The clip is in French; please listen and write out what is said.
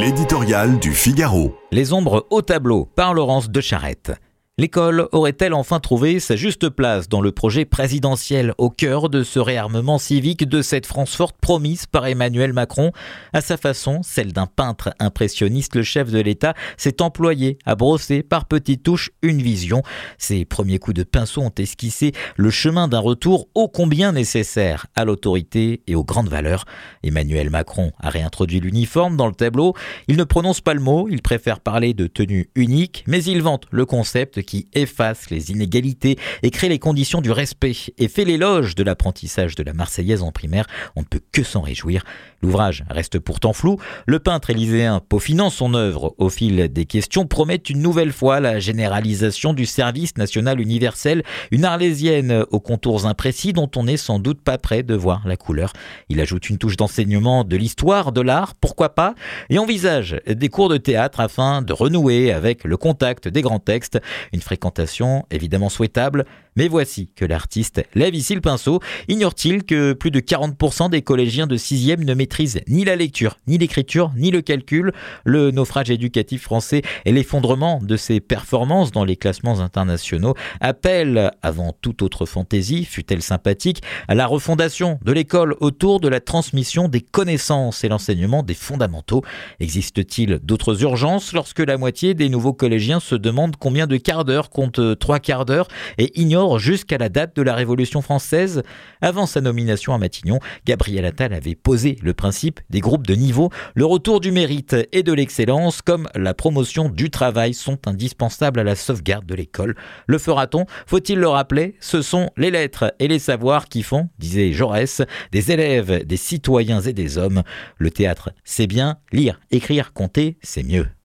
L'éditorial du Figaro. Les ombres au tableau par Laurence de Charette. L'école aurait-elle enfin trouvé sa juste place dans le projet présidentiel au cœur de ce réarmement civique de cette France forte promise par Emmanuel Macron? À sa façon, celle d'un peintre impressionniste, le chef de l'État s'est employé à brosser par petites touches une vision. Ses premiers coups de pinceau ont esquissé le chemin d'un retour ô combien nécessaire à l'autorité et aux grandes valeurs. Emmanuel Macron a réintroduit l'uniforme dans le tableau. Il ne prononce pas le mot, il préfère parler de tenue unique, mais il vante le concept qui efface les inégalités et crée les conditions du respect et fait l'éloge de l'apprentissage de la Marseillaise en primaire, on ne peut que s'en réjouir. L'ouvrage reste pourtant flou. Le peintre élyséen, peaufinant son œuvre au fil des questions, promet une nouvelle fois la généralisation du service national universel, une arlésienne aux contours imprécis dont on n'est sans doute pas prêt de voir la couleur. Il ajoute une touche d'enseignement de l'histoire, de l'art, pourquoi pas, et envisage des cours de théâtre afin de renouer avec le contact des grands textes, fréquentation évidemment souhaitable, mais voici que l'artiste lève ici le pinceau. Ignore-t-il que plus de 40% des collégiens de 6e ne maîtrisent ni la lecture, ni l'écriture, ni le calcul Le naufrage éducatif français et l'effondrement de ses performances dans les classements internationaux appellent, avant toute autre fantaisie, fut-elle sympathique, à la refondation de l'école autour de la transmission des connaissances et l'enseignement des fondamentaux. Existe-t-il d'autres urgences lorsque la moitié des nouveaux collégiens se demandent combien de quarts compte trois quarts d'heure et ignorent jusqu'à la date de la Révolution française. Avant sa nomination à Matignon, Gabriel Attal avait posé le principe des groupes de niveau. Le retour du mérite et de l'excellence, comme la promotion du travail, sont indispensables à la sauvegarde de l'école. Le fera-t-on? Faut-il le rappeler? Ce sont les lettres et les savoirs qui font, disait Jaurès, des élèves, des citoyens et des hommes. Le théâtre, c'est bien, lire, écrire, compter, c'est mieux.